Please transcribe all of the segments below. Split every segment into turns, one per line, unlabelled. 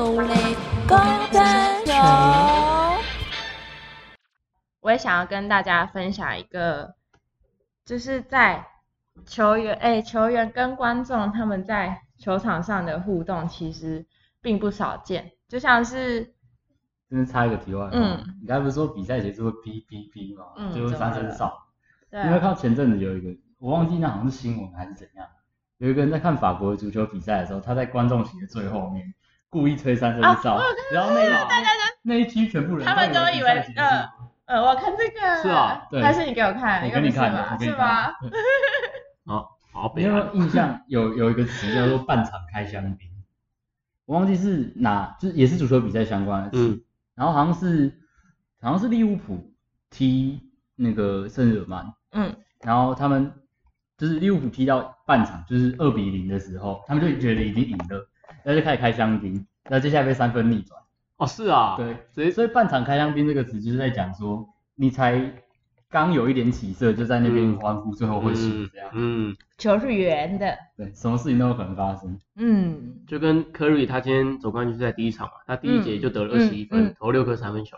球。
我也想要跟大家分享一个，就是在球员哎、球员跟观众他们在球场上的互动，其实并不少见。就像是
真是插一个题外话，
嗯
你刚才不是说比赛结束会哔哔哔吗？
嗯
就会三声哨。
对
因为
啊，
看到前阵子有一个，我忘记那好像是新闻还是怎样，有一个人在看法国的足球比赛的时候，他在观众席的最后面故意吹三声哨，然后那一
大家
那一区全部人
他们都以为呃呃，我看这个
是啊
对
还是你给我看，
我给你看的，
是吧是吧？
好
没有印象有有一个词叫做半场开香槟？我忘记是哪，就是也是足球比赛相关的词，
嗯
然后好像是好像是利物浦踢那个圣日耳曼，
嗯，
然后他们就是利物浦踢到半场就是二比零的时候，他们就觉得已经赢了，然后就开始开香槟，然后接下来被三分逆转。
哦是啊，
对，
所以
所以半场开香槟这个词就是在讲说，你才刚有一点起色，就在那边欢呼，最后会输这样。
嗯，
球是圆的，
对，什么事情都有可能发生。
嗯，
就跟 Curry 他今天总冠军是在第一场嘛，他第一节就得了二十一分，
嗯嗯。
投六颗三分球，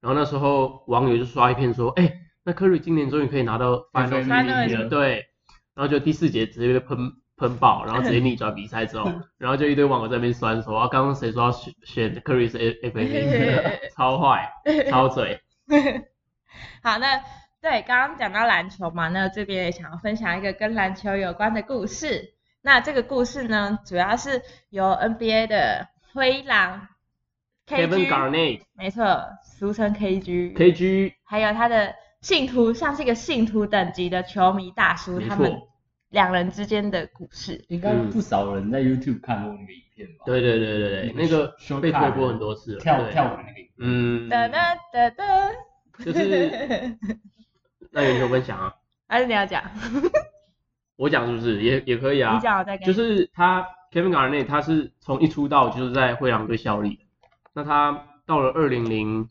然后那时候网友就刷一片说，哎、那 Curry 今年终于可以拿到 Final
Final
MVP 了，对，然后就第四节直接被喷喷爆，然后直接 逆转比赛之后，然后就一堆网友在那边酸说，啊，刚刚谁说要选选 Curry 是 F MVP，超坏，超嘴，
好，那对刚刚讲到篮球嘛，那这边也想要分享一个跟篮球有关的故事。那这个故事呢，主要是由 NBA 的灰狼
Kevin Garnett
没错，俗称
KG，KG
还有他的信徒，像是一个信徒等级的球迷大叔，他们
错，
两人之间的故事。
应该不少人在 YouTube 看过那个影片吧？
对对对对对，那个被推播很多次了，
跳跳舞的那个影片。
嗯，
哒哒哒哒，
就是 那有球分享啊，
还是你要讲？
我讲是不是也也可以啊？
你讲，我再跟
就是他 Kevin Garnett 他是从一出道就是在灰狼队效力，那他到了二零零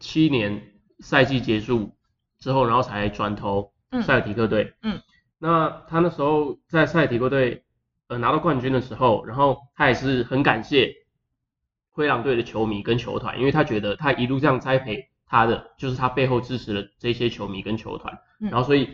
七年赛季结束之后，然后才转投
嗯
塞尔提克队。
嗯，
那他那时候在塞尔提克队呃拿到冠军的时候，然后他也是很感谢灰狼队的球迷跟球团，因为他觉得他一路这样栽培他的，就是他背后支持的这些球迷跟球团，
嗯。
然后所以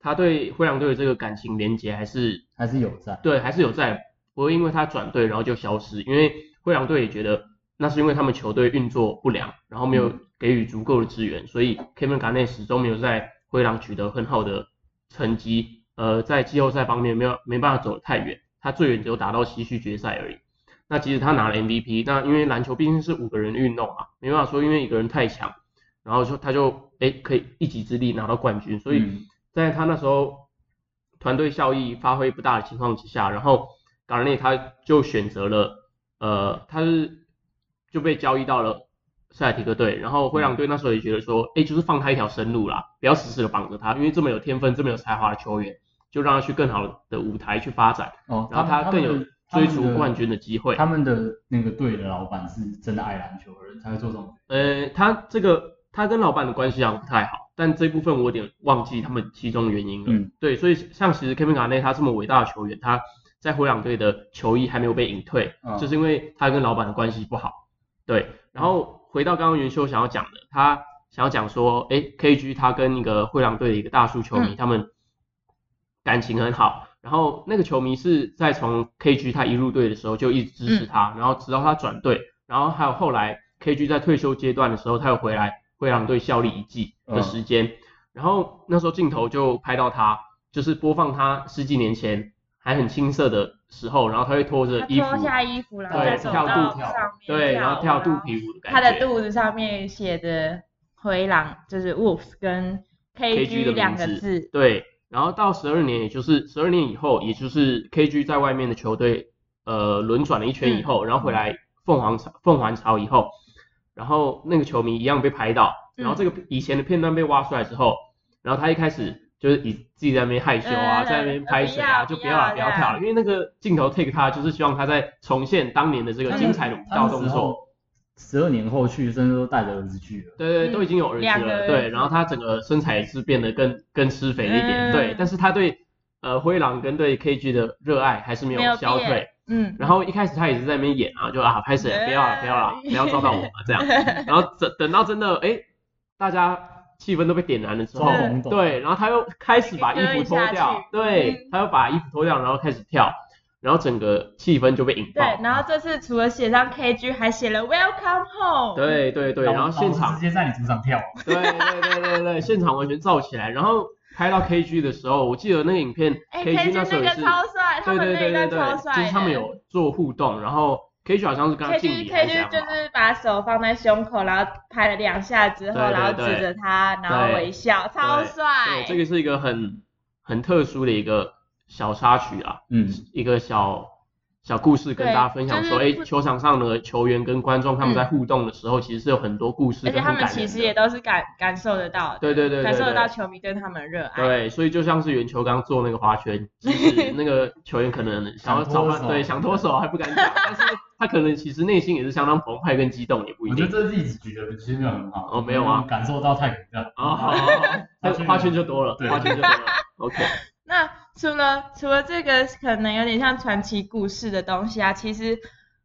他对灰狼队的这个感情连结还是
还是有在。
对，还是有在，不会因为他转队然后就消失，因为灰狼队也觉得那是因为他们球队运作不良，然后没有给予足够的资源，所以 Kevin Garnett 始终没有在灰狼取得很好的成绩，呃，在季后赛方面没有没办法走得太远，他最远只有打到西区决赛而已。那即使他拿了 MVP，那因为篮球毕竟是五个人运动啊，没办法说因为一个人太强，然后就他就哎可以一己之力拿到冠军，所以。
嗯
在他那时候团队效益发挥不大的情况之下，然后冈内他就选择了，呃，他是就被交易到了塞尔提克队，然后灰狼队那时候也觉得说，哎，就是放他一条生路啦，不要死死的绑着他，因为这么有天分、这么有才华的球员，就让他去更好的舞台去发展，
哦，
然后他更有追逐冠军的机会。
他们的那个队的老板是真的爱篮球的人才会做这种
呃，他这个他跟老板的关系好像不太好，但这部分我有点忘记他们其中的原因了。
嗯，
对，所以像其实 Kevin Garnett 他这么伟大的球员，他在灰狼队的球衣还没有被隐退，
嗯
就是因为他跟老板的关系不好。对，然后回到刚刚元修想要讲的，他想要讲说，哎，KG 他跟那个灰狼队的一个大叔球迷，
嗯。
他们感情很好。然后那个球迷是在从 KG 他一入队的时候就一直支持他，然后直到他转队，然后还有后来 KG 在退休阶段的时候，他又回来灰狼队效力一季的时间，然后那时候镜头就拍到他，就是播放他十几年前还很青涩的时候，然后他会拖着衣服，
脱下衣服，然后
对
再走
跳肚
上面
对，然后跳肚皮舞的感觉，
他的肚子上面写着灰狼，就是 Wolves 跟
KG 的
两个字。
对，然后到十二年，也就是十二年以后，也就是 KG 在外面的球队呃轮转了一圈以后，然后回来凤凰巢凤凰巢以后，然后那个球迷一样被拍到，然后这个以前的片段被挖出来之后，然后他一开始就是以自己在那边害羞啊，
嗯
在那边拍水啊，就不要了，
不要
跳了，因为那个镜头 take 他就是希望他在重现当年的这个精彩的舞蹈动作。。
十二年后去，甚至都带着儿子去了。
对对，
嗯
都已经有儿子了，
两个
对，然后他整个身材也是变得更更吃肥了一点，
嗯
对，但是他对呃灰狼跟对 KG 的热爱还是没
没有
有消退
变，嗯，
然后一开始他也是在那边演啊，就啊拍谁不要了不要了，不要照到我了这样。然后等等到真的哎，大家气氛都被点燃了之后对，然后他又开始把衣服脱掉，对
嗯，
他又把衣服脱掉，然后开始跳，然后整个气氛就被引爆。
对，然后这次除了写上 KG，还写了 Welcome Home。
对对对，然后现场
直接在你主场跳，
对对对对对，现场完全燥起来。然后拍到 KG 的时候，我记得那个影片
哎
KG 那
个
时候也是，
超帅，他
对
们那一
对对对对，
段超帅。
就是他们有做互动，然后 KG 好像是跟他敬
KG
礼还是
KG
怎样嘛。
就是把手放在胸口，然后拍了两下之后，
对对
然后指着他，然后微笑，超帅。
对，。这个是一个很很特殊的一个小插曲啊，
嗯，
一个小小故事跟大家分享说，哎、
就是不
球场上的球员跟观众他们在
嗯
互动的时候，其实是有很多故事
而且他们
跟很感人的。
其实也都是感感受得到的，
对对对对
感受得到球迷对他们的热爱。
对，所以就像是圆球刚做那个花圈，其实那个球员可能想要找，
手
对，想脱手还不敢讲，但是他可能其实内心也是相当澎湃跟激动，也不一定。
我觉得这例子举的其实没有很好。
哦没有啊
感受到太比较。
哦，好好好，花圈就多了，
对
花圈就多了。OK，
那除了除了这个可能有点像传奇故事的东西啊，其实，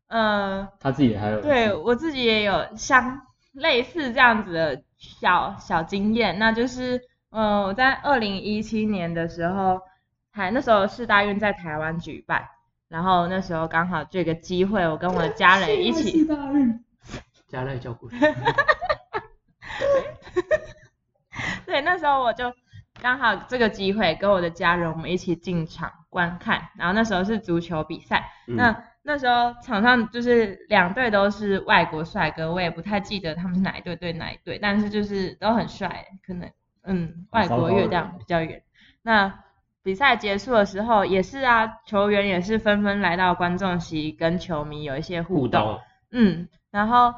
呃，
他自己还有
对我自己也有像类似这样子的小小经验，那就是，呃，我在二零一七年的时候，还那时候世大运在台湾举办，然后那时候刚好这个机会，我跟我的家人一起，
加赖叫故事。
对，那时候我就刚好这个机会跟我的家人我们一起进场观看，然后那时候是足球比赛，
嗯。
那那时候场上就是两队都是外国帅哥，我也不太记得他们是哪一队对哪一队，但是就是都很帅，可能嗯外国月亮比较远。那比赛结束的时候也是啊，球员也是纷纷来到观众席跟球迷有一些互动，
互动，
嗯，然后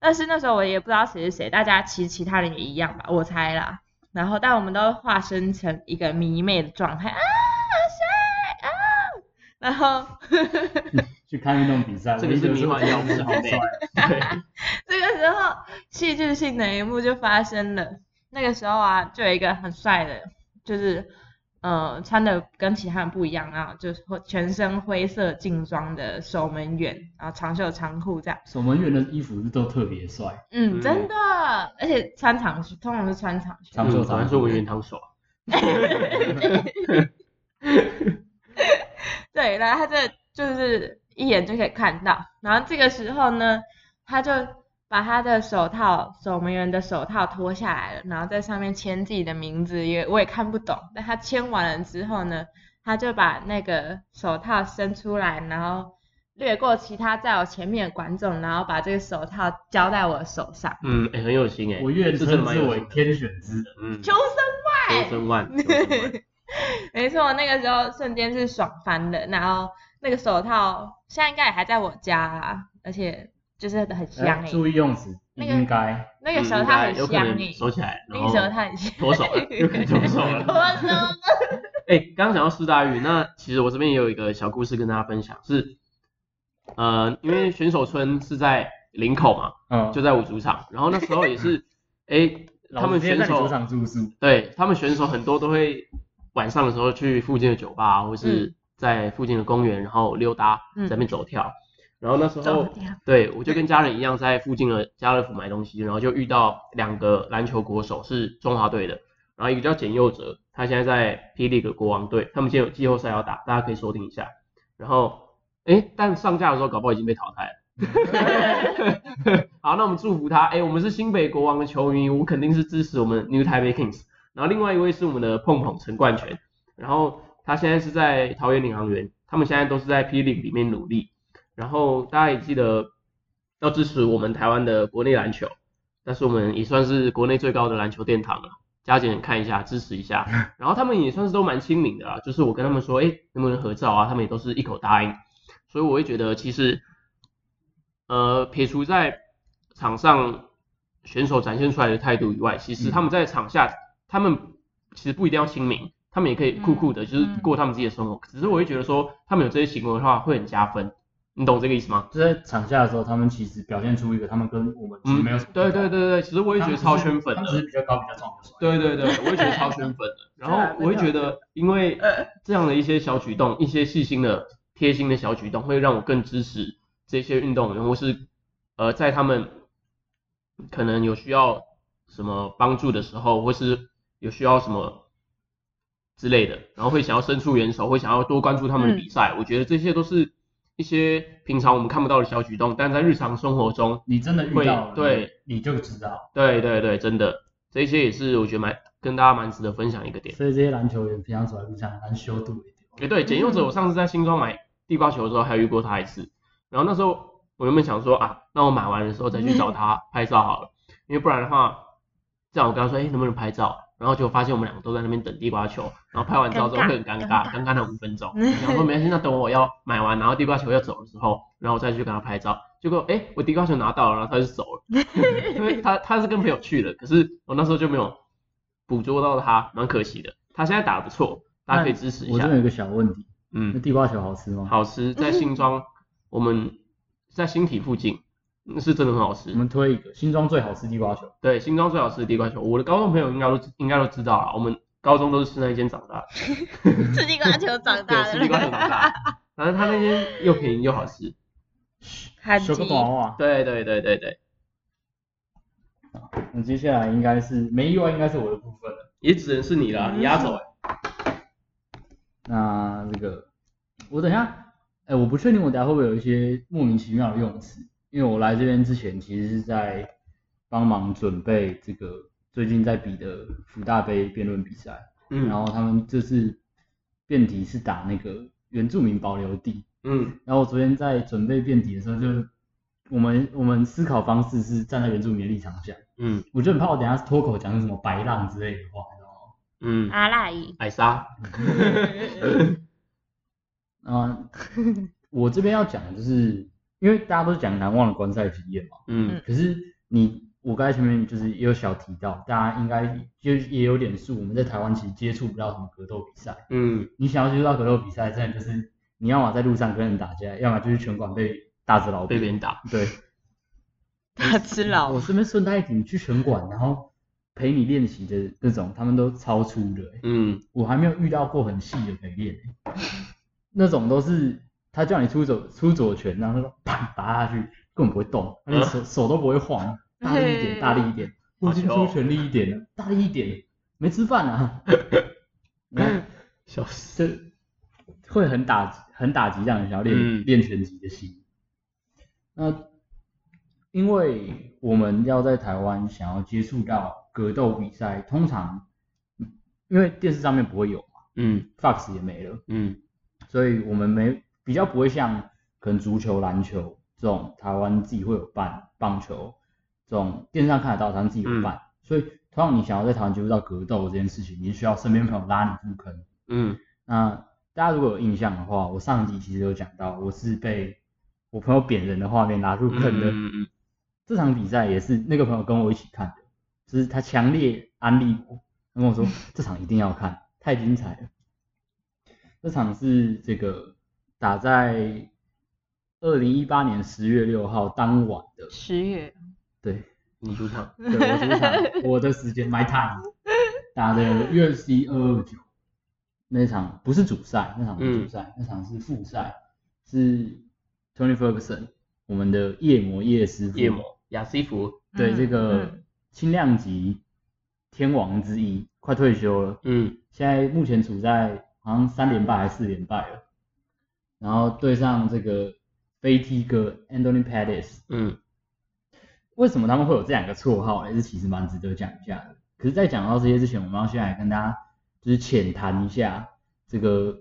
但是那时候我也不知道谁是谁，大家其实其他人也一样吧，我猜啦。然后但我们都化身成一个迷妹的状态啊，帅啊，然后
去看运动比赛，
这个是迷幻药物
好帅。
对，
这个时候戏剧性的一幕就发生了。那个时候啊，就有一个很帅的，就是呃穿的跟其他人不一样，然后就是全身灰色劲装的守门员，然后长袖长裤这样。
守门员的衣服都特别帅，
嗯，
嗯
真的，而且穿长袖，通常是穿长袖。
长袖
嗯果然是我们原堂手。
对，然后他这就是一眼就可以看到。然后这个时候呢，他就把他的手套，守门员的手套脱下来了，然后在上面签自己的名字，也我也看不懂。但他签完了之后呢，他就把那个手套伸出来，然后掠过其他在我前面的观众，然后把这个手套交在我的手上。
嗯，哎，很有心哎，
我愿称之。为天选之人。
嗯，
求生
求生万，求生万。
没错，那个时候瞬间是爽翻的，然后那个手套现在应该也还在我家啦，而且就是很香
哎
诶、
注意用词，
那个
应该
那个
时候
他很
该有可能
香诶、
收起来，然后
那个手套很香。
脱手了，又可以脱手了。
脱手了。
哎，刚刚讲到四大运，那其实我这边也有一个小故事跟大家分享，是呃，因为选手村是在林口嘛，
嗯，
就在我主场，然后那时候也是，哎，他们选手对他们选手很多都会晚上的时候去附近的酒吧，或是在附近的公园，然后溜达，
嗯
在那边走跳。然后那时候，对我就跟家人一样，在附近的家乐福买东西，然后就遇到两个篮球国手是中华队的，然后一个叫简佑哲，他现在在霹雳的国王队，他们现在有季后赛要打，大家可以收听一下。然后，哎，但上架的时候搞不好已经被淘汰了。好，那我们祝福他。哎，我们是新北国王的球迷，我肯定是支持我们 New Taipei Kings。然后另外一位是我们的碰碰陈冠全，然后他现在是在桃园领航员，他们现在都是在 P League 里面努力。然后大家也记得要支持我们台湾的国内篮球，但是我们也算是国内最高的篮球殿堂了，加减看一下，支持一下。然后他们也算是都蛮亲民的啦，就是我跟他们说，哎，能不能合照啊？他们也都是一口答应。所以我会觉得，其实，呃，撇除在场上选手展现出来的态度以外，其实他们在场下，他们其实不一定要亲民，他们也可以酷酷的，就是过他们自己的生活。只是我会觉得说，他们有这些行为的话，会很加分。你懂这个意思吗？
就在场下的时候，他们其实表现出一个他们跟我们其实没有什么不
对
同。
对对对，其实我也觉得超圈粉
他们只是
的。
比较高、比较壮、比较帅。
对对对，我也觉得超圈粉的。然后我会觉得，因为这样的一些小举动，一些细心的贴心的小举动，会让我更支持这些运动员，或是呃在他们可能有需要什么帮助的时候，或是有需要什么之类的，然后会想要伸出援手，会想要多关注他们的比赛。我觉得这些都是一些平常我们看不到的小举动，但在日常生活中，
你真的遇到了，
对，
你就知道。
对对对，真的，这些也是我觉得蛮跟大家蛮值得分享一个点。
所以这些篮球员平常走在路上蛮修度一点。
诶，对，简用者，我上次在新庄买地瓜球的时候，还有遇过他一次。然后那时候我原本想说啊，那我买完的时候再去找他拍照好了，因为不然的话，这样我跟他说，哎，能不能拍照？然后就发现我们两个都在那边等地瓜球，然后拍完照之后会很尴尬，尴尬了五分钟。然后说没关系，那等我要买完，然后地瓜球要走的时候，然后我再去跟他拍照。结果哎，我地瓜球拿到了，然后他就走了，因为他他是跟朋友去的，可是我那时候就没有捕捉到他，蛮可惜的。他现在打得不错，大家可以支持一下
我这。有一个小问题，那
嗯，
地瓜球好吃吗？，
好吃，在新庄，我们在新体附近，那是真的很好吃
我。们推一个新庄最好吃地瓜球。
对，新庄最好吃的地瓜球，我的高中朋友应该都应该都知道啊，我们高中都是吃那一间长大的，
吃地瓜球长
对，
大的
吃地瓜球长大的，反正他那间又便宜又好吃。
韩
修个
吉
短袜。
对对对对对，
那接下来应该是没意外，应该是我的部分了。
也只能是你了，你压轴哎。
那这个我等一下，哎，我不确定我等一下会不会有一些莫名其妙的用词，因为我来这边之前其实是在帮忙准备这个最近在比的福大杯辩论比赛，嗯然
嗯
后他们这次辩题是打那个原住民保留地，
嗯
然后我昨天在准备辩题的时候就。我们我们思考方式是站在原住民的立场想，
嗯
我就很怕我等下脱口讲什么白浪之类的话，你知道吗？
嗯，
阿赖伊，
艾莎，
嗯，我这边要讲的就是，因为大家都是讲难忘的观赛经验嘛，
嗯。
可是你我刚才前面就是也有小提到，大家应该就也有点数，我们在台湾其实接触不到什么格斗比赛，
嗯。
你想要接触到格斗比赛，真的就是你要么在路上跟人打架，要么就是拳馆被大只佬
被别人打，
对，
大只佬。
我，身边顺带一提，你去拳馆，然后陪你练习的那种，他们都超粗的、欸。
嗯。
我还没有遇到过很细的可以练、欸，那种都是他叫你出左出左拳，然后他说啪打下去，根本不会动，他连手、手都不会晃，大力一点，大力一点，我已经出全力一点了，大力一点，没吃饭啊，然后
笑死，
这会很打击，很打击让人想要练、
嗯。
练拳击的心。那因为我们要在台湾想要接触到格斗比赛，通常因为电视上面不会有嘛
嗯
，Fox 也没了，
嗯。
所以我们没比较不会像可能足球、篮球这种台湾自己会有办，棒球这种电视上看得到，他们自己有办，所以同样你想要在台湾接触到格斗这件事情，你需要身边朋友拉你入坑。
嗯
那大家如果有印象的话，我上集其实有讲到，我是被我朋友扁人的画面拉入坑的。
嗯嗯
这场比赛也是那个朋友跟我一起看的，就是他强烈安利我，他跟我说 这场一定要看，太精彩了。这场是这个打在二零一八年十月六号当晚的，
十月，
对，
你主场，
对我主场，我的时间 my time 打的 UFC 二二九，那场不是主赛，那场不是主赛，那场是复赛，是 Tony Ferguson 我们的夜魔夜师傅，
夜魔亚西弗，
对这
嗯
个
嗯。
轻量级天王之一，快退休了，
嗯。
现在目前处在好像三连败还是四连败了，然后对上这个飞踢哥 Anthony Pettis，
嗯
为什么他们会有这两个绰号呢？这其实蛮值得讲一下的。可是，在讲到这些之前，我们要先来跟大家就是浅谈一下这个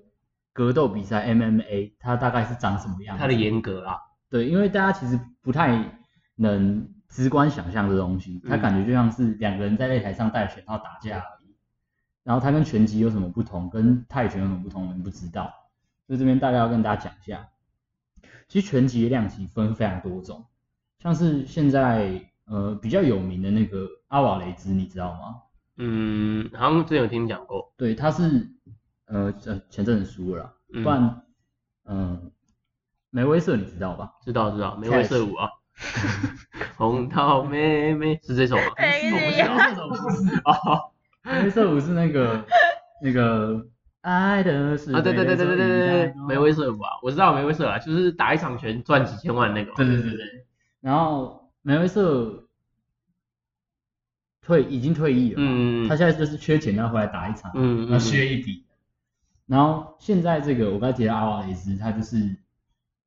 格斗比赛 MMA 它大概是长什么样子。
他的严格啊，
对，因为大家其实不太能直观想象这东西，它
嗯
感觉就像是两个人在擂台上戴拳套打架而已。然后它跟拳击有什么不同，跟泰拳有什么不同，我们不知道。所以这边大概要跟大家讲一下，其实拳击的量级分非常多种，像是现在呃比较有名的那个阿瓦雷兹，你知道吗？
嗯，好像之前有听你讲过，
对，他是呃呃前阵子输了不然嗯、梅威瑟你知道吧？
知道知道，梅威瑟舞啊，红桃妹妹是这首吗？
哎
我知道这首不是
哦，
黑色舞是那个那个爱的是
啊，对对对对对对对，梅威
瑟
吧，我知道梅威瑟啊，就是打一场拳赚几千万那个。
对对对对，然后梅威瑟退已经退役了，
嗯，
他现在就是缺钱，要回来打一场，
嗯，
要削一笔。然后现在这个我刚才提到阿瓦雷斯，他就是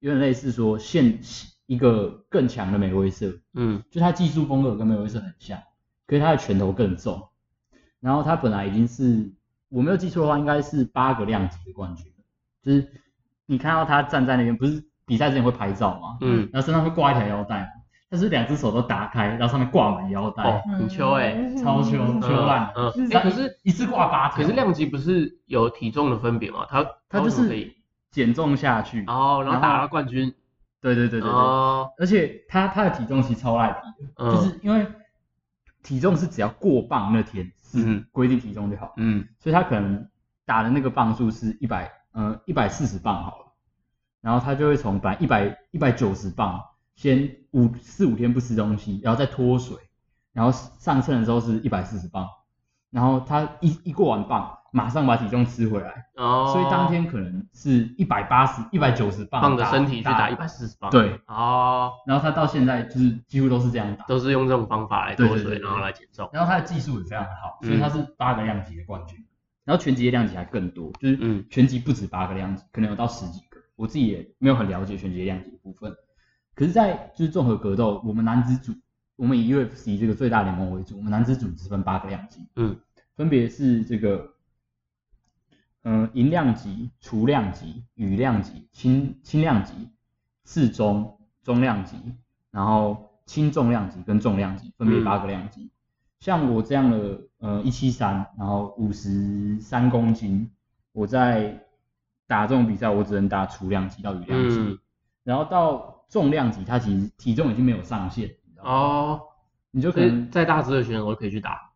有点类似说现一个更强的梅威瑟，
嗯，
就他技术风格跟梅威瑟很像，可是他的拳头更重，然后他本来已经是我没有记错的话，应该是八个量级的冠军，就是你看到他站在那边，不是比赛之前会拍照吗？
嗯，
然后身上会挂一条腰带，他是两只手都打开，然后上面挂满腰带，
哦，很秋哎，
超秋
嗯
秋烂。
嗯，可是
一次挂八条，
可是量级不是有体重的分别吗？他
他就是减重下去，
哦，然后
然后
打了冠军，
对对对对对，
哦，
而且他他的体重其实超赖皮就是因为体重是只要过磅那天是
嗯。
规定体重就好，
嗯。
所以他可能打的那个磅数是一百呃一百四十磅好了，然后他就会从本来一百一百九十磅，先五四五天不吃东西，然后再脱水，然后上称的时候是一百四十磅，然后他一一过完磅，马上把体重吃回来，
哦，
所以当天可能是一百八十一百九十磅
放着身体去打一百四十磅，
对，
哦，
然后他到现在就是几乎都是这样打，
都是用这种方法来脱水，
对对对对
然后来减重，
然后他的技术也非常好，
嗯。
所以他是八个量级的冠军。然后拳击的量级还更多，就是
嗯。
拳击不止八个量级，可能有到十几个。我自己也没有很了解拳击的量级的部分。可是，在就是综合格斗，我们男子组，我们以 UFC 这个最大联盟为主，我们男子组只分八个量级，
嗯，
分别是这个，嗯、银量级、雏量级、羽量级、轻轻量级、适中、中量级，然后轻重量级跟重量级，分别
嗯
八个量级。像我这样的，呃，一七三，然后五十三公斤，我在打这种比赛，我只能打雏量级到羽量级，
嗯
然后到重量级，它其实体重已经没有上限？
哦，
你就可能
再大只的选手都可以去打，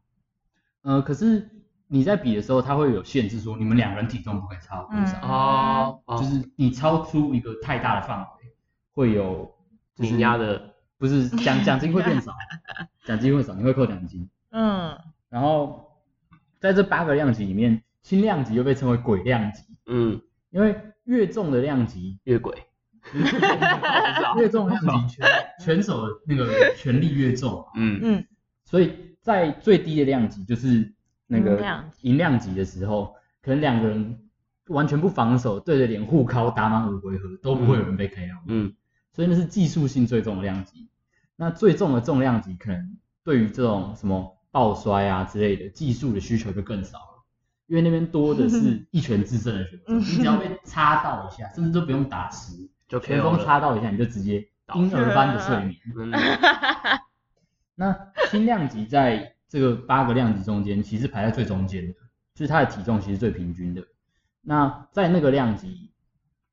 呃，可是你在比的时候，它会有限制，说你们两个人体重不可以超过多少，
嗯
哦，哦。
就是你超出一个太大的范围，会有就是
压的，
不是 奖奖金会变少，奖金会少，你会扣奖金。
嗯，
然后在这八个量级里面，轻量级又被称为鬼量级，
嗯，
因为越重的量级，
越鬼，
越重的量级拳拳 手的那个权力越重，
嗯。
嗯，
所以在最低的量级就是那个
银量
级的时候，可能两个人完全不防守，对着脸互敲打满五回合都不会有人被 KO，、
嗯。
所以那是技术性最重的量级。那最重的重量级可能对于这种什么抱摔啊之类的技术的需求就更少了，因为那边多的是一拳制胜的选手，你只要被插到一下，甚至都不用打实，
就
拳风
了，
插到一下你就直接
倒
婴儿般的睡眠。
嗯。
那轻量级在这个八个量级中间，其实排在最中间的，就是它的体重其实最平均的。那在那个量级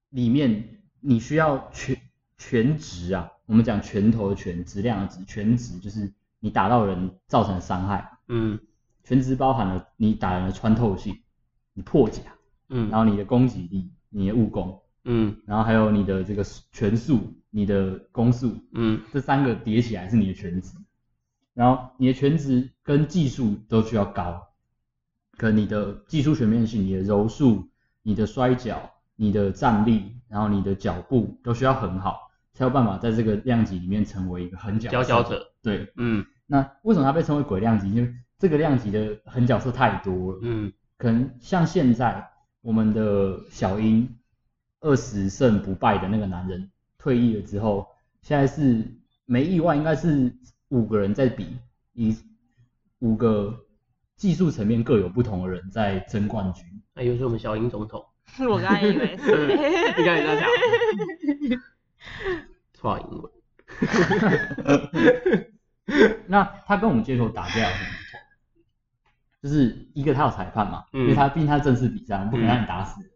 里面，你需要全全值啊，我们讲拳头的拳，质量的质，全值就是你打到人造成的伤害，
嗯。
全值包含了你打人的穿透性、你破甲，
嗯。
然后你的攻击力、你的误攻，
嗯。
然后还有你的这个拳速、你的攻速，
嗯。
这三个叠起来是你的全值，然后你的全值跟技术都需要高，可你的技术全面性、你的柔术、你的摔跤、你的站立，然后你的脚步都需要很好，才有办法在这个量级里面成为一个狠角色
佼佼。者，
对，
嗯
那为什么它被称为鬼量级？因为这个量级的狠角色太多了，
嗯
可能像现在我们的小英二十胜不败的那个男人退役了之后，现在是没意外应该是五个人在比，以五个技术层面各有不同的人在争冠军。
那又是我们小英总统，
我刚才以为是，
你刚才在讲，错英文，
那他跟我们街头打架有什么不同？就是一个他有裁判嘛，
嗯
因为他毕竟他正式比赛，我们不可能让你打死人。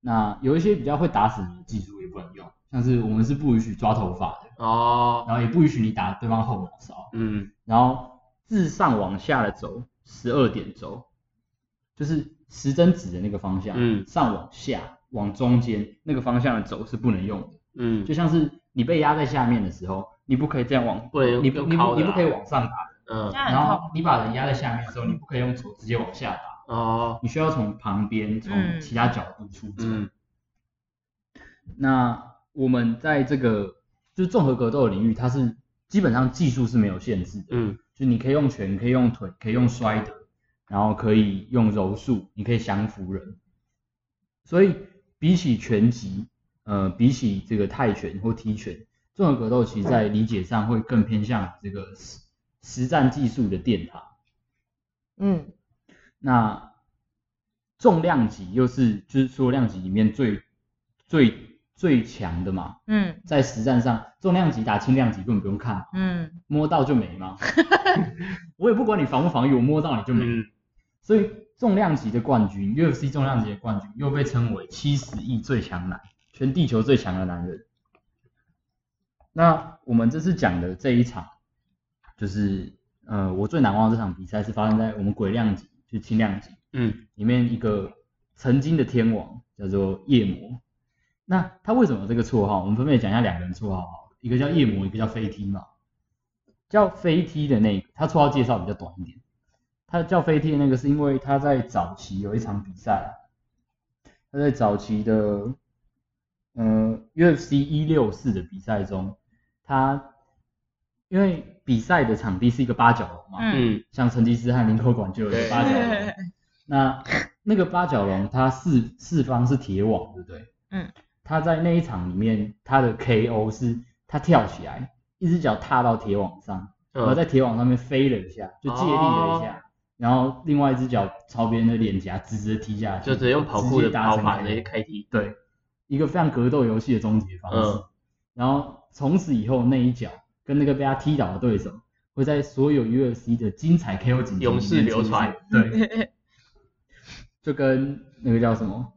那有一些比较会打死你的技术也不能用，像是我们是不允许抓头发的，
哦，
然后也不允许你打对方后脑勺，
嗯
然后自上往下的轴十二点轴，就是时针指的那个方向，
嗯。
上往下往中间那个方向的轴是不能用的，
嗯。
就像是你被压在下面的时候，你不可以这样往，
不能
你不你不你不可以往上打，
嗯。
然后。你把人压在下面的时候，你不可以用手直接往下打，
哦，
你需要从旁边从
嗯
其他角度出招。
嗯。
那我们在这个就是综合格斗的领域，它是基本上技术是没有限制的，
嗯
就你可以用拳，可以用腿，可以用摔的，然后可以用柔术，你可以降服人。所以比起拳击，呃，比起这个泰拳或踢拳，综合格斗其实在理解上会更偏向这个实实战技术的殿堂。
嗯
那重量级又是就是说量级里面最最最强的嘛，
嗯
在实战上，重量级打轻量级根本不用看，
嗯
摸到就没嘛。我也不管你防不防御，我摸到你就没。
嗯
所以重量级的冠军，UFC 重量级的冠军又被称为七十亿最强男，全地球最强的男人。那我们这次讲的这一场，就是呃我最难忘的这场比赛是发生在我们鬼量级，就是轻量级
嗯
里面一个曾经的天王叫做夜魔。那他为什么有这个绰号？我们分别讲一下两个人绰号，一个叫夜魔，一个叫飞踢嘛。叫飞踢的那个，他绰号介绍比较短一点。他叫飞踢的那个是因为他在早期有一场比赛啊，他在早期的呃 UFC 一六四的比赛中，他因为比赛的场地是一个八角笼嘛，
嗯
嗯
像成吉思汗领口馆就有一个八角笼，那那个八角笼它四四方是铁网，对不对？
嗯。
他在那一场里面，他的 KO 是他跳起来，一只脚踏到铁网上，然后
嗯
在铁网上面飞了一下，就借力了一下，然后另外一只脚朝别人的脸颊直直踢下去，
就直接用跑酷的跑法接开踢，
对，一个非常格斗游戏的终结方式。
嗯。
然后从此以后那一脚跟那个被他踢倒的对手，会在所有 UFC 的精彩 KO 景
永世流传。
对，就跟那个叫什么，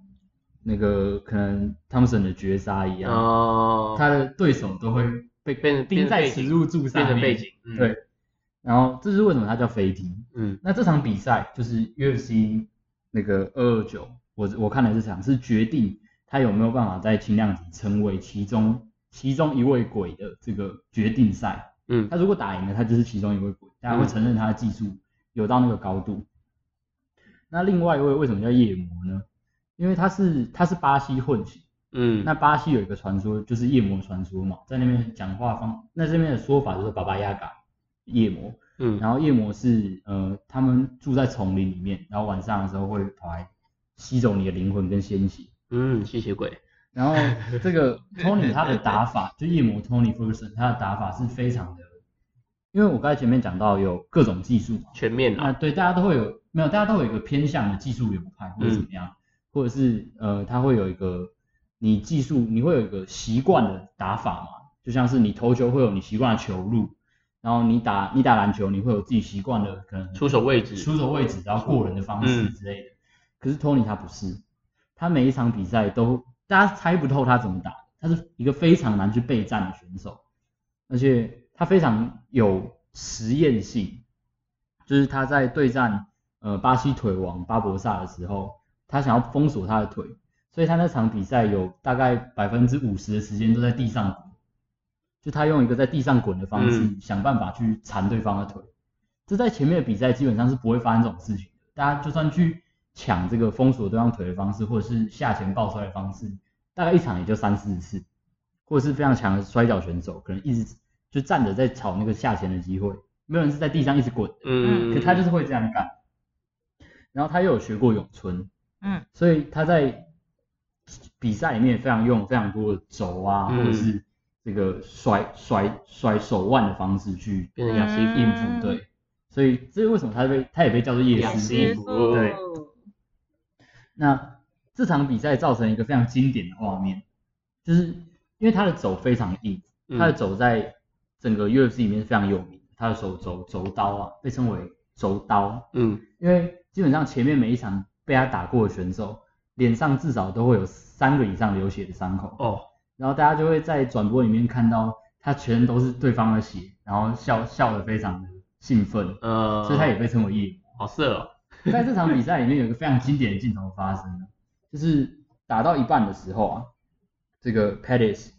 那个可能汤姆森的绝杀一样，
哦，
他的对手都会被
变成
钉在
变成背景
耻辱柱上面，
变成背景，嗯
对，然后这是为什么他叫飞踢。
嗯
那这场比赛就是 UFC 那个二二九，我我看的这场是决定他有没有办法在轻量级成为其中其中一位鬼的这个决定赛。
嗯
他如果打赢了，他就是其中一位鬼，大家会承认他的技术有到那个高度。那另外一位为什么叫夜魔呢？因为他是他是巴西混血，
嗯，
那巴西有一个传说就是夜魔传说嘛，在那边讲话方，那这边的说法就是巴巴亚嘎夜魔，
嗯。
然后夜魔是呃他们住在丛林里面，然后晚上的时候会跑来吸走你的灵魂跟鲜血。
嗯吸血鬼，
然后这个 Tony 他的打法，就夜魔 Tony Ferguson 他的打法是非常的，因为我刚才前面讲到有各种技术嘛，
全面
啊，对大家都会有没有大家都有一个偏向的技术流派或者怎么样，或者是呃他会有一个你技术你会有一个习惯的打法嘛，就像是你投球会有你习惯的球路，然后你打你打篮球你会有自己习惯的可能
出手位置，
出手位置，然后过人的方式
嗯
之类的。可是 Tony 他不是，他每一场比赛都大家猜不透他怎么打，他是一个非常难去备战的选手，而且他非常有实验性，就是他在对战呃巴西腿王巴博萨的时候，他想要封锁他的腿，所以他那场比赛有大概百分之五十的时间都在地上滚，就他用一个在地上滚的方式、
嗯
想办法去缠对方的腿。这在前面的比赛基本上是不会发生这种事情的。大家就算去抢这个封锁对方腿的方式，或者是下潜抱摔的方式，大概一场也就三四次，或者是非常强的摔跤选手，可能一直就站着在炒那个下潜的机会，没有人是在地上一直滚的，
嗯，
可他就是会这样干。然后他又有学过咏春，
嗯。
所以他在比赛里面非常用非常多的肘啊，
嗯。
或者是这个甩甩甩手腕的方式去
变成亚西
应付，对，所以这是为什么他被他也被叫做夜
亚
师
师
傅。
傅
对，那这场比赛造成一个非常经典的画面，就是因为他的肘非常硬，
嗯。
他的肘在整个 UFC 里面是非常有名，他的手肘肘刀啊被称为肘刀，
嗯。
因为基本上前面每一场被他打过的选手脸上至少都会有三个以上流血的伤口，
哦，
然后大家就会在转播里面看到他全都是对方的血，然后笑笑得非常的兴奋，
呃，
所以他也被称为夜魔。
好色哦，
在这场比赛里面有一个非常经典的镜头发生，就是打到一半的时候啊，这个 Pettis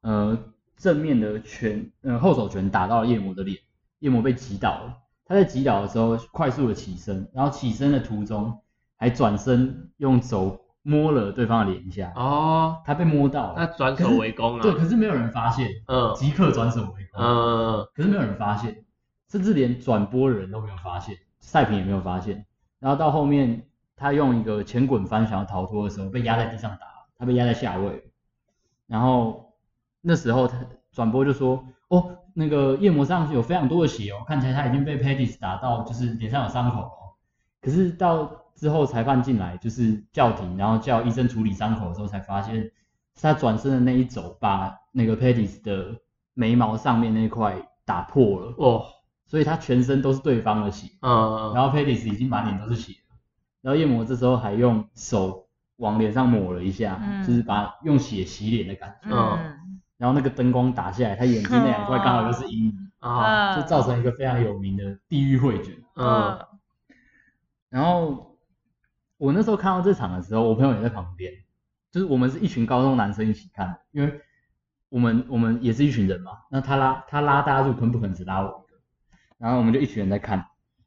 呃正面的拳呃后手拳打到了夜魔的脸，夜魔被击倒了。他在击倒的时候快速的起身，然后起身的途中还转身用手摸了对方的脸一下，
哦，
他被摸到了，
那转手为攻啊，
对，可是没有人发现，
嗯
即刻转手为攻，
嗯
可是没有人发现，甚至连转播的人都没有发现，赛平也没有发现。然后到后面，他用一个前滚翻想要逃脱的时候，被压在地上打，他被压在下位。然后那时候他转播就说，哦，那个夜魔上有非常多的血哦，看起来他已经被 Pettis 打到，就是脸上有伤口哦。可是到之后裁判进来，就是叫停，然后叫医生处理伤口的时候，才发现是他转身的那一肘把那个 Pettis 的眉毛上面那块打破了，
哦，
所以他全身都是对方的血，
嗯，
然后 Pettis 已经满脸都是血了，然后夜魔这时候还用手往脸上抹了一下，
嗯
就是把用血洗脸的感觉，
嗯
然后那个灯光打下来，他眼睛那两块刚好又是阴影，
啊，
嗯
就造成一个非常有名的地狱会卷。
嗯。
然后我那时候看到这场的时候，我朋友也在旁边，就是我们是一群高中男生一起看，因为我们我们也是一群人嘛，那他拉他拉大家入坑不可能只拉我一个，然后我们就一群人在看。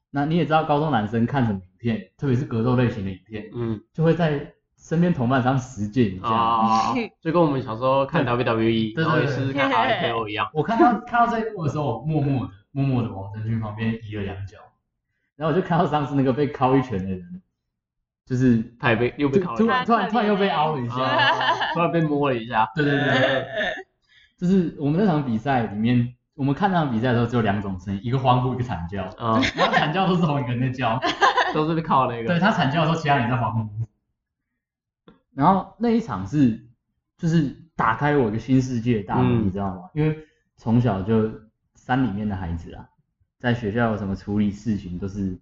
那你也知道高中男生看什么影片，特别是格斗类型的影片，
嗯
就会在身边同伴上实践一下。
啊，就跟我们小时候看 WWE，
对对
然后也
对
是看 RKO 一样，
我看到看到这一幕的时候，我默默的默默的往陈勋旁边移了两脚，然后我就看到上次那个被敲一拳的人，就是
他也被又被
突然突然突然又被凹了一下。
啊突然被摸了一下，
对对对对，就是我们那场比赛里面，我们看那场比赛的时候只有两种声音，一个欢呼，一个惨叫，
嗯，
然后惨叫都是同一个人在叫，
都是被靠那个，
对他惨叫的时候，其他人在欢呼。然后那一场是就是打开我一个新世界的大门，
嗯
你知道吗？因为从小就山里面的孩子啊，在学校有什么处理事情都是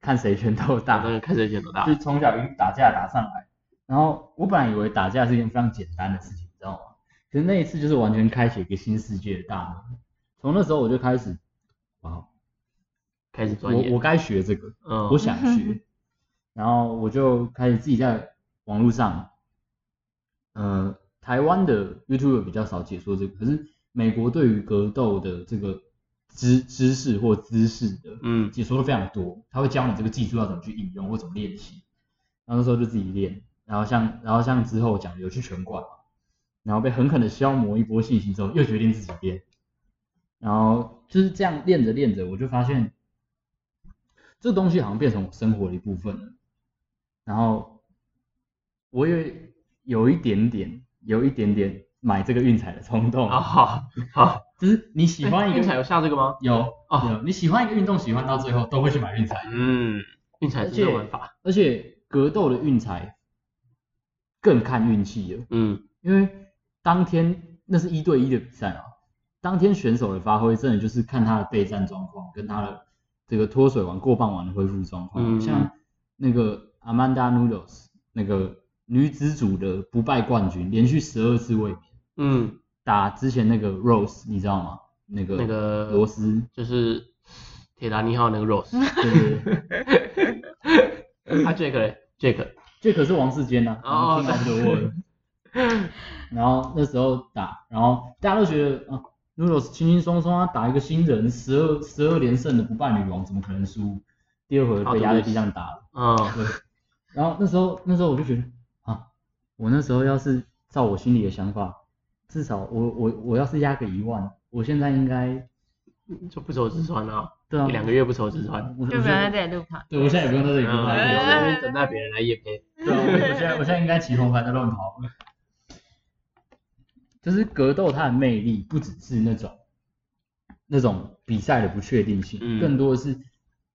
看谁拳头大，
那个看谁拳头大
就，从小一路打架打上来。然后我本来以为打架是一件非常简单的事情，你知道吗？可是那一次就是完全开启一个新世界的大门。从那时候我就开始，哇，
开始钻研
我我，该学这个，
嗯，
我想学，然后我就开始自己在网络上，呃，台湾的 YouTube 比较少解说这个，可是美国对于格斗的这个知知识或姿势的
嗯
解说的非常多，他会教你这个技术要怎么去应用或怎么练习。然后那时候就自己练，然后像然后像之后讲的有去拳馆，然后被狠狠的消磨一波信心之后，又决定自己练，然后就是这样练着练着，我就发现这东西好像变成我生活的一部分了。然后我也有一点点有一点点买这个运彩的冲动，
啊好好，
就是你喜欢一个
运彩有下这个吗？
有
哦。
有。你喜欢一个运动，喜欢到最后都会去买运彩。
嗯，运彩是这个玩法，
而且格斗的运彩更看运气了，
嗯。
因为当天那是一对一的比赛啊，当天选手的发挥真的就是看他的备战状况跟他的这个脱水完过磅完的恢复状况。
嗯。
像那个 Amanda Noodles 那个女子组的不败冠军，连续十二次卫冕，
嗯，
打之前那个 Rose 你知道吗？那个
那个
罗斯，
就是铁达尼号那个 Rose，
对对对，
他 Jack 嘞，Jack，
这可是王世坚呐、啊，
哦
听来的我。然后那时候打，然后大家都觉得啊，Noodles 轻轻松松啊，打一个新人，十二十二连胜的不败女王，怎么可能输？第二回被压在地上打了。
嗯
对，然后那时候那时候我就觉得啊，我那时候要是照我心里的想法，至少我我我要是压个一万，我现在应该
就不愁吃穿了，
对啊，
一两个月不愁吃穿，
我，我
就不用在
现在
这里。
对我现在也不用在这里
嗯，
录
在
了，
那边等待别人来夜配，
对啊，我我现在我现在应该骑红牌在乱跑。就是格斗它的魅力不只是那种那种比赛的不确定性，
嗯。
更多的是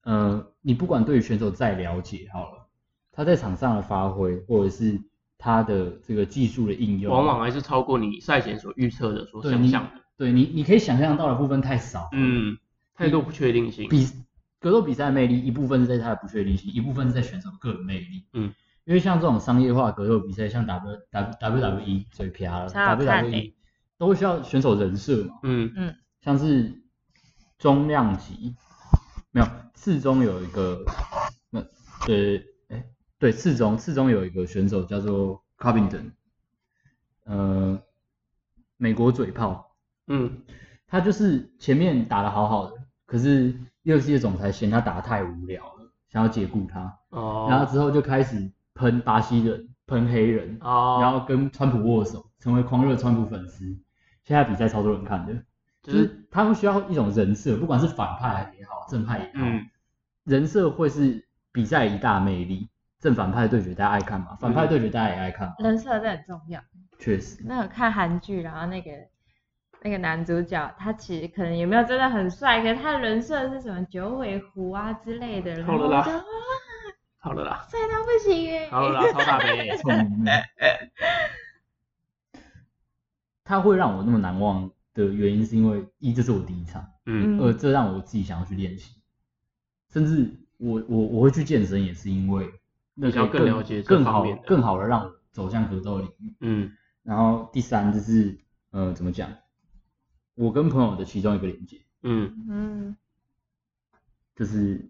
呃，你不管对于选手再了解好了，他在场上的发挥，或者是他的这个技术的应用，
往往还是超过你赛前所预测的、所想象的，
对你你可以想象到的部分太少。
嗯，太多不确定性，
比格斗比赛的魅力一部分是在它的不确定性，一部分是在选手的个人魅力。
嗯，
因为像这种商业化格斗比赛，像 W W W E 最撇了
超好看
，WWE
欸
都需要选手人设嘛，
嗯。嗯。
像是中量级，没有四中有一个，那呃，哎，对，次中次中有一个选手叫做 Covington，呃，美国嘴炮，
嗯
他就是前面打的好好的，可是 UFC 的总裁嫌他打得太无聊了，想要解雇他，
哦，
然后之后就开始喷巴西人、喷黑人，
哦，
然后跟川普握手，成为狂热川普粉丝。现在比赛超多人看的，
就
就是是他们需要一种人设，不管是反派也好，正派也好，
嗯
人设会是比赛一大魅力。正反派对决大家爱看嘛，反派对决大家也爱看嘛，
人设真的很重要。
确实。
那有看韩剧，然后那个那个男主角，他其实可能也没有真的很帅，可是他的人设是什么九尾狐啊之类的，然后
好了啦好了啦，
帅到不行耶！
好了啦，超大杯，
聪明。他会让我那么难忘的原因，是因为一这是我第一场，
嗯
二这让我自己想要去练习，甚至我我我会去健身，也是因为那
比较
可以
更了解
更好
的。
更好的让我走向格斗领域。
嗯。
然后第三就是呃怎么讲，我跟朋友的其中一个连接，
嗯，
嗯，
就是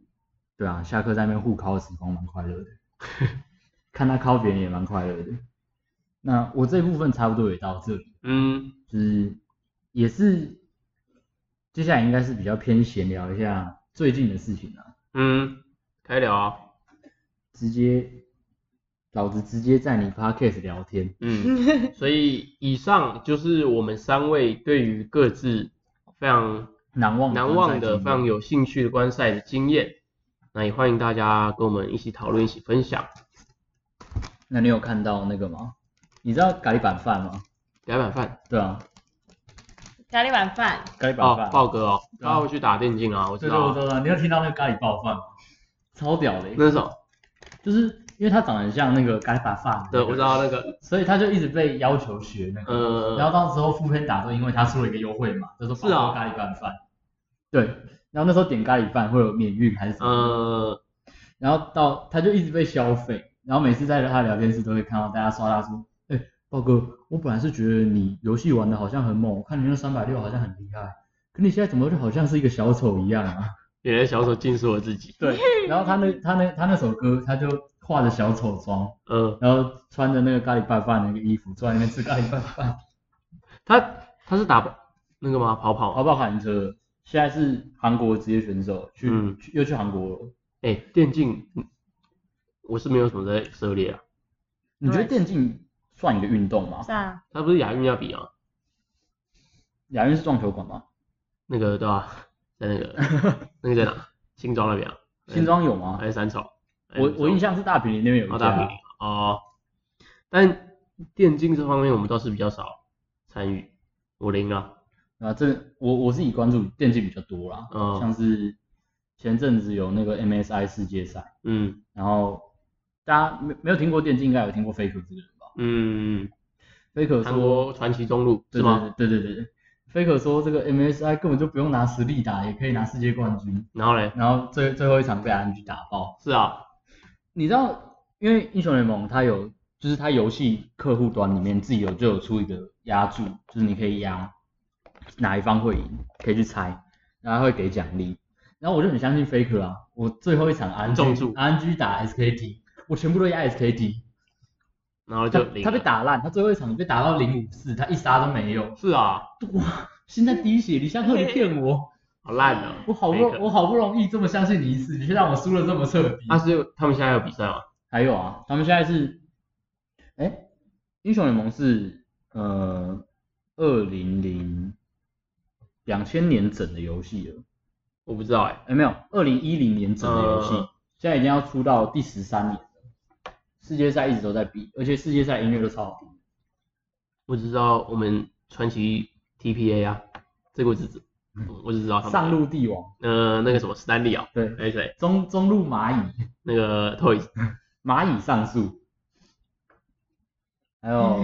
对啊，下课在那边互敲的时光蛮快乐的，看他敲别人也蛮快乐的。那我这一部分差不多也到这里，
嗯。
就是也是接下来应该是比较偏闲聊一下最近的事情啊，
嗯，可以聊啊，
直接老子直接在你 podcast 聊天，
嗯，所以以上就是我们三位对于各自非常
难忘
难忘的、非常有兴趣的观赛的经验，那也欢迎大家跟我们一起讨论、一起分享。
那你有看到那个吗？你知道咖喱板饭吗？
改版饭
对啊，
咖喱板饭，
咖喱板
哦
饭，，
豹哥哦，
对啊
他会去打电竞啊，我知
对对，
道啊。
我知道，你有听到那个咖喱爆饭吗？超屌的，
那是什么？
就是因为他长得很像那个咖喱板饭，
对，我知道那个，
所以他就一直被要求学那个。
呃，
然后到时候副片打都因为他出了一个优惠嘛，叫做
是啊
宝咖喱拌饭。对，然后那时候点咖喱饭会有免运还是什么？
呃，
然后到他就一直被消费，然后每次在他聊天室都会看到大家刷他说，哎、豹哥，我本来是觉得你游戏玩的好像很猛，我看你那三百六好像很厉害，可你现在怎么就好像是一个小丑一样啊？
原来小丑尽是我自己。
对，然后他那他那他那首歌，他就化着小丑妆，
嗯，
然后穿着那个咖喱拌饭的那个衣服，坐在那边吃咖喱拌饭。
他他是打那个吗？跑跑
跑跑卡丁车，现在是韩国职业选手，去、
嗯
去又去韩国了。
哎、电竞，嗯我是没有什么在涉猎啊。
你觉得电竞算一个运动吗？
是啊，
他不是亚运要比啊？
亚运是撞球馆吗？
那个对吧、在那个 那个在哪？新庄那边啊？
新庄有吗
还？是三草？
我我印象是大坪林那边有一家
哦大平。哦，但电竞这方面我们倒是比较少参与。我零啊，
啊，这我我自己关注电竞比较多啦，
嗯
像是前阵子有那个 MSI 世界赛，
嗯
然后大家没没有听过电竞，应该有听过 Faker 这个人吧
嗯
，？Faker
韩
说
国传奇中路
对
是吗？
对对对对对，Faker 说这个 MSI 根本就不用拿实力打，也可以拿世界冠军，
然后嘞，
然后最最后一场被 RNG 打爆。
是啊，
你知道，因为英雄联盟它有，就是它游戏客户端里面自己有就有出一个压注，就是你可以压哪一方会赢，可以去猜，然后会给奖励。然后我就很相信 Faker 啊，我最后一场 RNG 打 SKT，我全部都压 SKT，他
然后就零了。
他被打烂，他最后一场被打到零五四，他一杀都没有。
是啊，
哇，现在滴血，李湘克你骗我，
好烂啊！
我好不
Faker
我好不容易这么相信你一次，你却让我输了这么彻底。
他是他们现在有比赛吗？
还有啊，他们现在是，哎，英雄联盟是呃二零零两千年整的游戏了，
我不知道哎、
哎没有，二零一零年整的游戏，
嗯
现在已经要出到第十三年了。世界赛一直都在比，而且世界赛音乐都超好听。
我只知道我们传奇 TPA 啊，这个我只知，我只知道他们
上路帝王，
呃那个什么史丹利啊，
对，
哎谁？
中中路蚂蚁，
那个 Toys，
蚂蚁上树，还有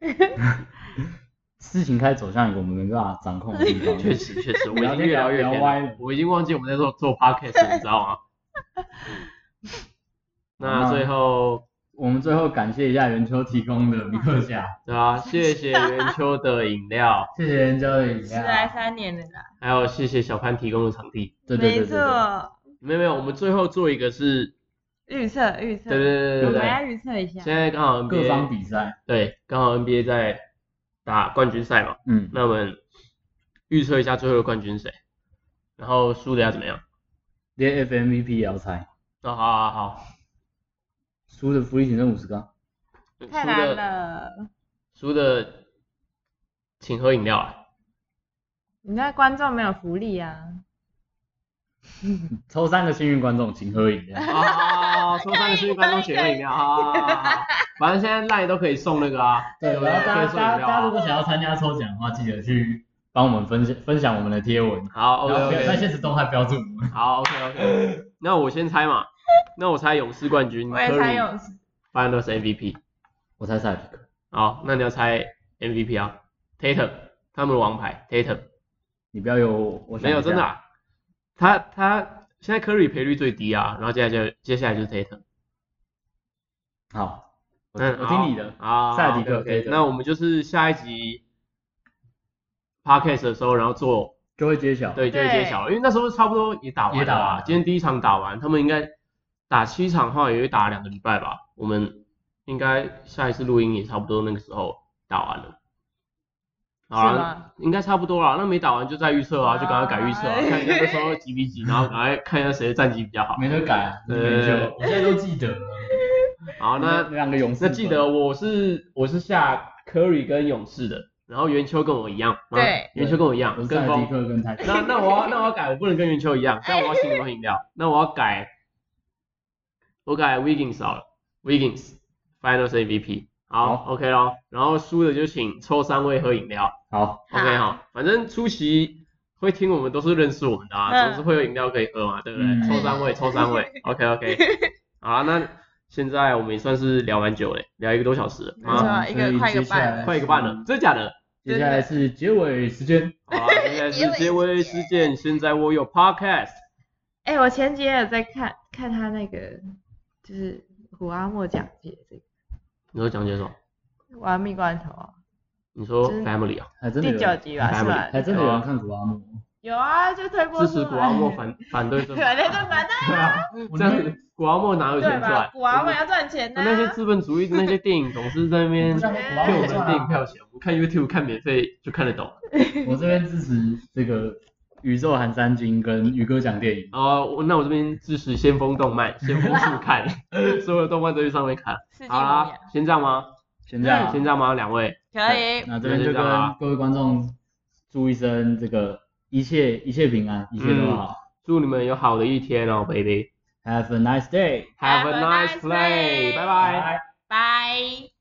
事情开始走向一个我们没办法掌控的地方。
确实确实，我已经越来越偏
歪了，
了我已经忘记我们在做做 podcast，了你知道吗？那最后，
我们最后感谢一下元秋提供的 米克夏，
对啊，谢谢元秋的饮料，
谢谢元秋的饮料。
十来三年了啦，
还有谢谢小潘提供的场地。
没
对对对对
没有没有，我们最后做一个是，
预测预测，
对对对对对。
我们要，预测一下，
现在刚好
各方
NBA
比赛，
对，刚好 NBA 在打冠军赛嘛，
嗯，
那我们预测一下最后的冠军谁？然后输的要怎么样？
连 FMVP 也要猜，
哦，好好好，
输的福利挺剩五十个，
输
太难
的
了。
输的请喝饮料啊。
你那观众没有福利啊？
抽三个幸运观众请喝饮料。
好好好，抽三个幸运观众请喝饮料，好好好好好，反正现在赖都可以送那个啊，
对，
不
然后大
可以
家
送饮料啊。
大家如果想要参加抽奖的话，记得去帮我们分享分享我们的贴文，
好，OK
然后不要在
OK，
现实动态标注我们。
好，OK OK，那我先猜嘛，那我猜勇士冠军，
我也猜勇士。
，Finals MVP。
我猜赛迪克，
好，那你要猜 MVP 啊，Tatum，他们的王牌 Tatum，
你不要有我想一下。
没有真的、啊，他他现在 Curry 赔率最低啊，然后接下来就接下来就是 Tatum，
好，我
嗯，
我听你的。
啊，
塞迪克 OK，Tatum
那我们就是下一集 Podcast 的时候，然后做
就会揭晓。
对就会揭晓，因为那时候差不多也打完了啊，
也打完了
今天第一场打完，他们应该打七场的话也会打两个礼拜吧，我们应该下一次录音也差不多那个时候打完了。好啊
是吗，
应该差不多了。那没打完就再预测啊，就赶快改预测啊，
哎
看一下那时候几比几，然后赶快看一下谁的战绩比较好。
没得改啊，
对
我现在都记得了。
好，那
两个勇士，
那记得我是我是下 Curry 跟勇士的，然后元秋跟我一样，吗
对
元秋跟我一样
我，
跟风。那那我要那我要改，我不能跟元秋一样，这样我要请你们喝饮料。那我要改，我改 Wiggins 好了，Wiggins Finals MVP。好
好
OK 咯，然后输的就请抽三位喝饮料。
好
，OK 好，反正出席会听我们都是认识我们的啊，
嗯
总是会有饮料可以喝嘛，对不对？
嗯
抽三位，抽三位，OK OK。好啊，那现在我们也算是聊蛮久嘞，聊一个多小时了
没错
啊，
一个快一个半
快一个半了，真的假的？
接下来是结尾时间。
好啊，现在是结尾时间，现在我有 Podcast，
哎、我前几天有在看看他那个，就是胡阿莫讲解这个
你说讲解什么？
玩蜜罐头啊，
你说 Family 啊？
还真的，
第九集吧是吧？
还真的有人看古阿莫。
有啊，就推波
支持古阿莫反 反对正
对对对，
反，
反正
对啊，
这样子古阿莫哪有
对吧？
钱赚？
古阿莫要赚钱呐、
那些资本主义的那些电影总是在那边骗我们。电影票钱，我们看 YouTube 看免费就看得懂。
我这边支持这个宇宙韩三金跟宇哥讲电影。
哦，我那我这边支持先锋动漫，先锋速看，所有动漫都去上面看。
世纪
好啦，先这样吗？
先这样
先这样吗？两位，
可以，
那这边就跟各位观众祝一声这个一切一切平安，一切都好。
祝你们有好的一天哦，baby。
Have a nice day。
Have a nice
play，day
拜拜。
拜。